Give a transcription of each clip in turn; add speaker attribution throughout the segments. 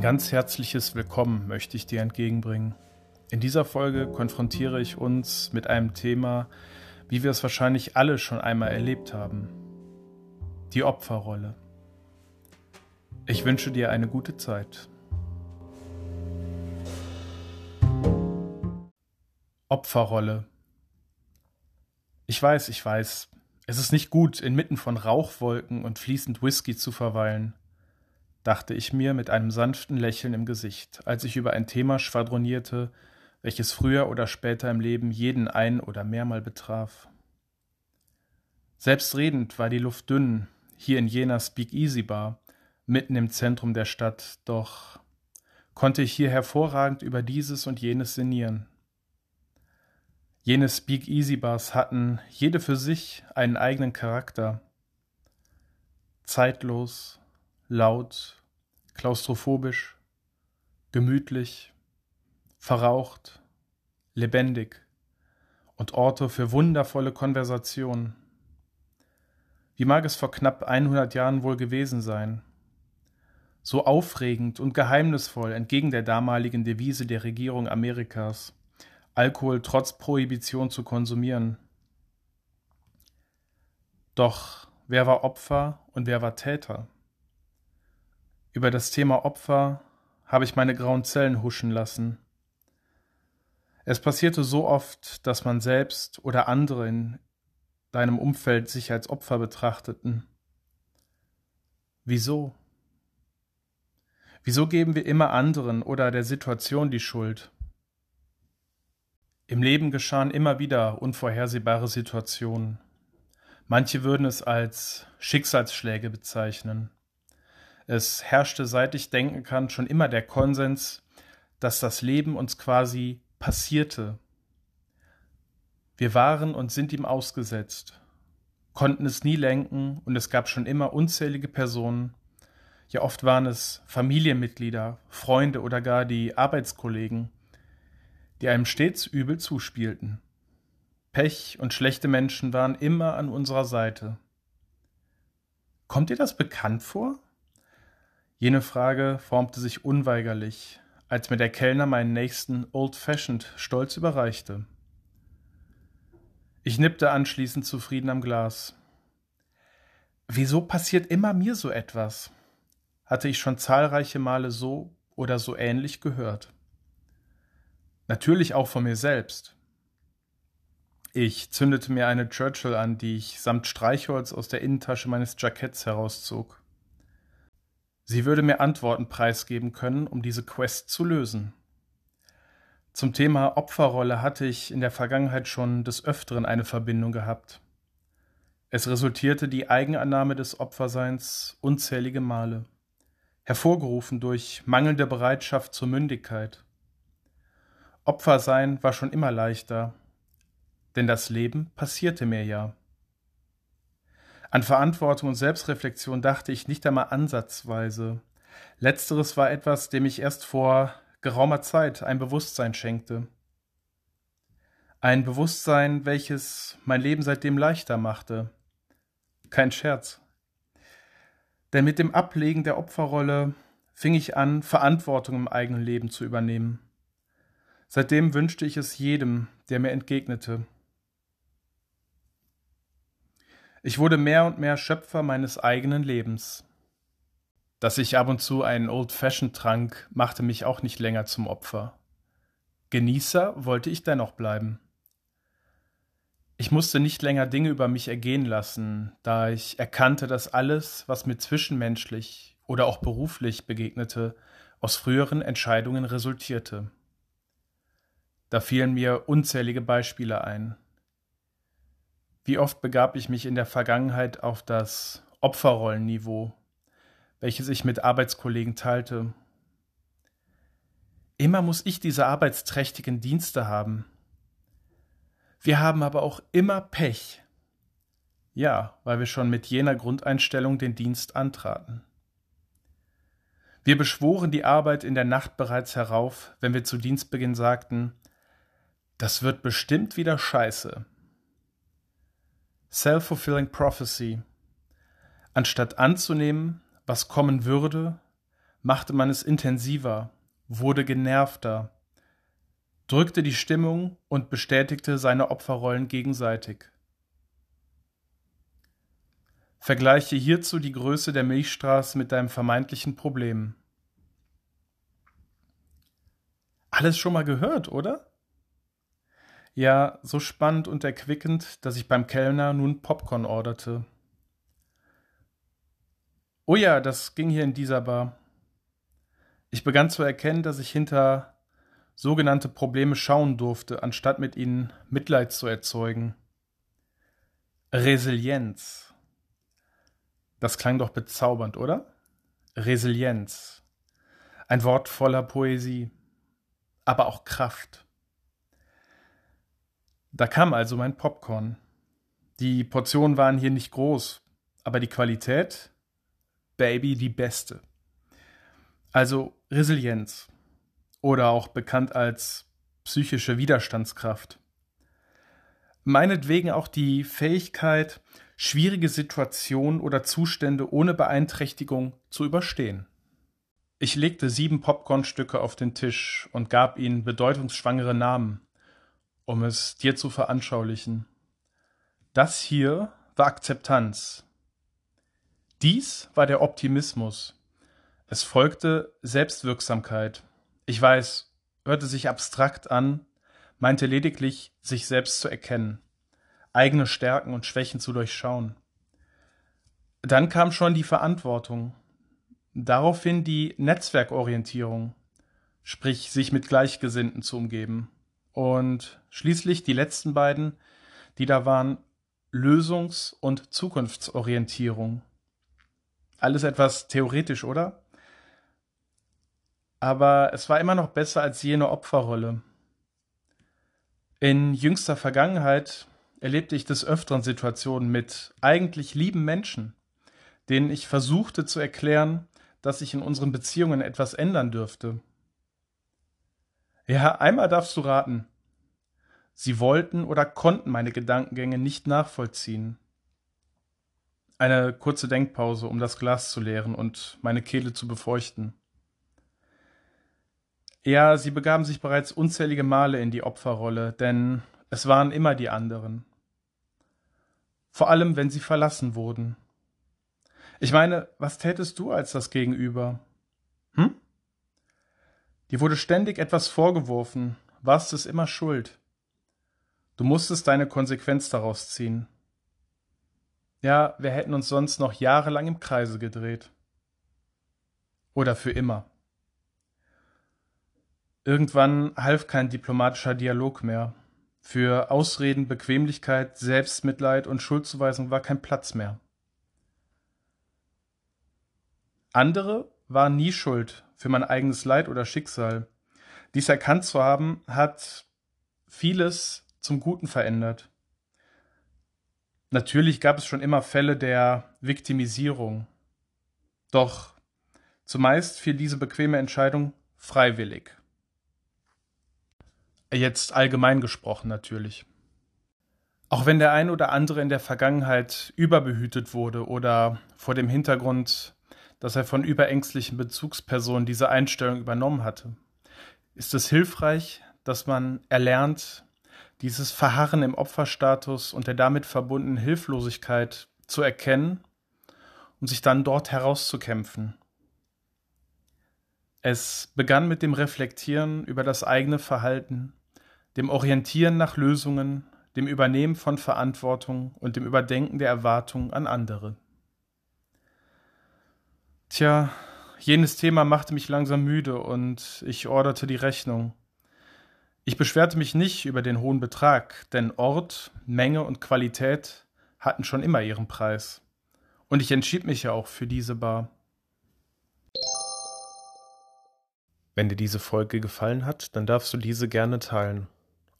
Speaker 1: Ein ganz herzliches Willkommen möchte ich dir entgegenbringen. In dieser Folge konfrontiere ich uns mit einem Thema, wie wir es wahrscheinlich alle schon einmal erlebt haben. Die Opferrolle. Ich wünsche dir eine gute Zeit. Opferrolle. Ich weiß, ich weiß, es ist nicht gut, inmitten von Rauchwolken und fließend Whisky zu verweilen dachte ich mir mit einem sanften Lächeln im Gesicht, als ich über ein Thema schwadronierte, welches früher oder später im Leben jeden ein oder mehrmal betraf. Selbstredend war die Luft dünn, hier in jener Speakeasy Bar, mitten im Zentrum der Stadt, doch konnte ich hier hervorragend über dieses und jenes sinnieren. Jene Speakeasy Bars hatten jede für sich einen eigenen Charakter. Zeitlos, laut, klaustrophobisch, gemütlich, verraucht, lebendig und Orte für wundervolle Konversationen. Wie mag es vor knapp 100 Jahren wohl gewesen sein? So aufregend und geheimnisvoll entgegen der damaligen Devise der Regierung Amerikas, Alkohol trotz Prohibition zu konsumieren. Doch wer war Opfer und wer war Täter? Über das Thema Opfer habe ich meine grauen Zellen huschen lassen. Es passierte so oft, dass man selbst oder andere in deinem Umfeld sich als Opfer betrachteten. Wieso? Wieso geben wir immer anderen oder der Situation die Schuld? Im Leben geschahen immer wieder unvorhersehbare Situationen. Manche würden es als Schicksalsschläge bezeichnen. Es herrschte, seit ich denken kann, schon immer der Konsens, dass das Leben uns quasi passierte. Wir waren und sind ihm ausgesetzt, konnten es nie lenken und es gab schon immer unzählige Personen, ja oft waren es Familienmitglieder, Freunde oder gar die Arbeitskollegen, die einem stets übel zuspielten. Pech und schlechte Menschen waren immer an unserer Seite. Kommt dir das bekannt vor? Jene Frage formte sich unweigerlich, als mir der Kellner meinen nächsten Old Fashioned stolz überreichte. Ich nippte anschließend zufrieden am Glas. Wieso passiert immer mir so etwas? hatte ich schon zahlreiche Male so oder so ähnlich gehört. Natürlich auch von mir selbst. Ich zündete mir eine Churchill an, die ich samt Streichholz aus der Innentasche meines Jacketts herauszog. Sie würde mir Antworten preisgeben können, um diese Quest zu lösen. Zum Thema Opferrolle hatte ich in der Vergangenheit schon des Öfteren eine Verbindung gehabt. Es resultierte die Eigenannahme des Opferseins unzählige Male, hervorgerufen durch mangelnde Bereitschaft zur Mündigkeit. Opfersein war schon immer leichter, denn das Leben passierte mir ja. An Verantwortung und Selbstreflexion dachte ich nicht einmal ansatzweise. Letzteres war etwas, dem ich erst vor geraumer Zeit ein Bewusstsein schenkte. Ein Bewusstsein, welches mein Leben seitdem leichter machte. Kein Scherz. Denn mit dem Ablegen der Opferrolle fing ich an, Verantwortung im eigenen Leben zu übernehmen. Seitdem wünschte ich es jedem, der mir entgegnete. Ich wurde mehr und mehr Schöpfer meines eigenen Lebens. Dass ich ab und zu einen Old Fashioned trank, machte mich auch nicht länger zum Opfer. Genießer wollte ich dennoch bleiben. Ich musste nicht länger Dinge über mich ergehen lassen, da ich erkannte, dass alles, was mir zwischenmenschlich oder auch beruflich begegnete, aus früheren Entscheidungen resultierte. Da fielen mir unzählige Beispiele ein. Wie oft begab ich mich in der Vergangenheit auf das Opferrollenniveau, welches ich mit Arbeitskollegen teilte. Immer muss ich diese arbeitsträchtigen Dienste haben. Wir haben aber auch immer Pech. Ja, weil wir schon mit jener Grundeinstellung den Dienst antraten. Wir beschworen die Arbeit in der Nacht bereits herauf, wenn wir zu Dienstbeginn sagten, das wird bestimmt wieder scheiße. Self-fulfilling prophecy. Anstatt anzunehmen, was kommen würde, machte man es intensiver, wurde genervter, drückte die Stimmung und bestätigte seine Opferrollen gegenseitig. Vergleiche hierzu die Größe der Milchstraße mit deinem vermeintlichen Problem. Alles schon mal gehört, oder? Ja, so spannend und erquickend, dass ich beim Kellner nun Popcorn orderte. Oh ja, das ging hier in dieser Bar. Ich begann zu erkennen, dass ich hinter sogenannte Probleme schauen durfte, anstatt mit ihnen Mitleid zu erzeugen. Resilienz. Das klang doch bezaubernd, oder? Resilienz. Ein Wort voller Poesie, aber auch Kraft. Da kam also mein Popcorn. Die Portionen waren hier nicht groß, aber die Qualität, Baby, die beste. Also Resilienz oder auch bekannt als psychische Widerstandskraft. Meinetwegen auch die Fähigkeit, schwierige Situationen oder Zustände ohne Beeinträchtigung zu überstehen. Ich legte sieben Popcornstücke auf den Tisch und gab ihnen bedeutungsschwangere Namen, um es dir zu veranschaulichen. Das hier war Akzeptanz. Dies war der Optimismus. Es folgte Selbstwirksamkeit. Ich weiß, hörte sich abstrakt an, meinte lediglich, sich selbst zu erkennen, eigene Stärken und Schwächen zu durchschauen. Dann kam schon die Verantwortung, daraufhin die Netzwerkorientierung, sprich sich mit Gleichgesinnten zu umgeben. Und schließlich die letzten beiden, die da waren Lösungs- und Zukunftsorientierung. Alles etwas theoretisch, oder? aber es war immer noch besser als jene Opferrolle. In jüngster Vergangenheit erlebte ich des Öfteren Situationen mit eigentlich lieben Menschen, denen ich versuchte zu erklären, dass sich in unseren Beziehungen etwas ändern dürfte. Ja, einmal darfst du raten. Sie wollten oder konnten meine Gedankengänge nicht nachvollziehen. Eine kurze Denkpause, um das Glas zu leeren und meine Kehle zu befeuchten. Ja, sie begaben sich bereits unzählige Male in die Opferrolle, denn es waren immer die anderen. Vor allem, wenn sie verlassen wurden. Ich meine, was tätest du als das Gegenüber? Dir wurde ständig etwas vorgeworfen, warst es immer schuld. Du musstest deine Konsequenz daraus ziehen. Ja, wir hätten uns sonst noch jahrelang im Kreise gedreht. Oder für immer. Irgendwann half kein diplomatischer Dialog mehr. Für Ausreden, Bequemlichkeit, Selbstmitleid und Schuldzuweisung war kein Platz mehr. Andere waren nie schuld für mein eigenes Leid oder Schicksal. Dies erkannt zu haben, hat vieles zum Guten verändert. Natürlich gab es schon immer Fälle der Viktimisierung. Doch zumeist fiel diese bequeme Entscheidung freiwillig. Jetzt allgemein gesprochen natürlich. Auch wenn der ein oder andere in der Vergangenheit überbehütet wurde oder vor dem Hintergrund, dass er von überängstlichen Bezugspersonen diese Einstellung übernommen hatte, ist es hilfreich, dass man erlernt, dieses Verharren im Opferstatus und der damit verbundenen Hilflosigkeit zu erkennen und sich dann dort herauszukämpfen. Es begann mit dem Reflektieren über das eigene Verhalten dem Orientieren nach Lösungen, dem Übernehmen von Verantwortung und dem Überdenken der Erwartungen an andere. Tja, jenes Thema machte mich langsam müde und ich orderte die Rechnung. Ich beschwerte mich nicht über den hohen Betrag, denn Ort, Menge und Qualität hatten schon immer ihren Preis. Und ich entschied mich ja auch für diese Bar. Wenn dir diese Folge gefallen hat, dann darfst du diese gerne teilen.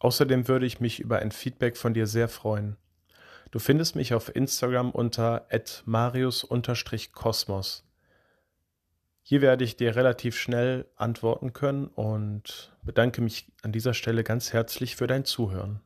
Speaker 1: Außerdem würde ich mich über ein Feedback von dir sehr freuen. Du findest mich auf Instagram unter marius-kosmos. Hier werde ich dir relativ schnell antworten können und bedanke mich an dieser Stelle ganz herzlich für dein Zuhören.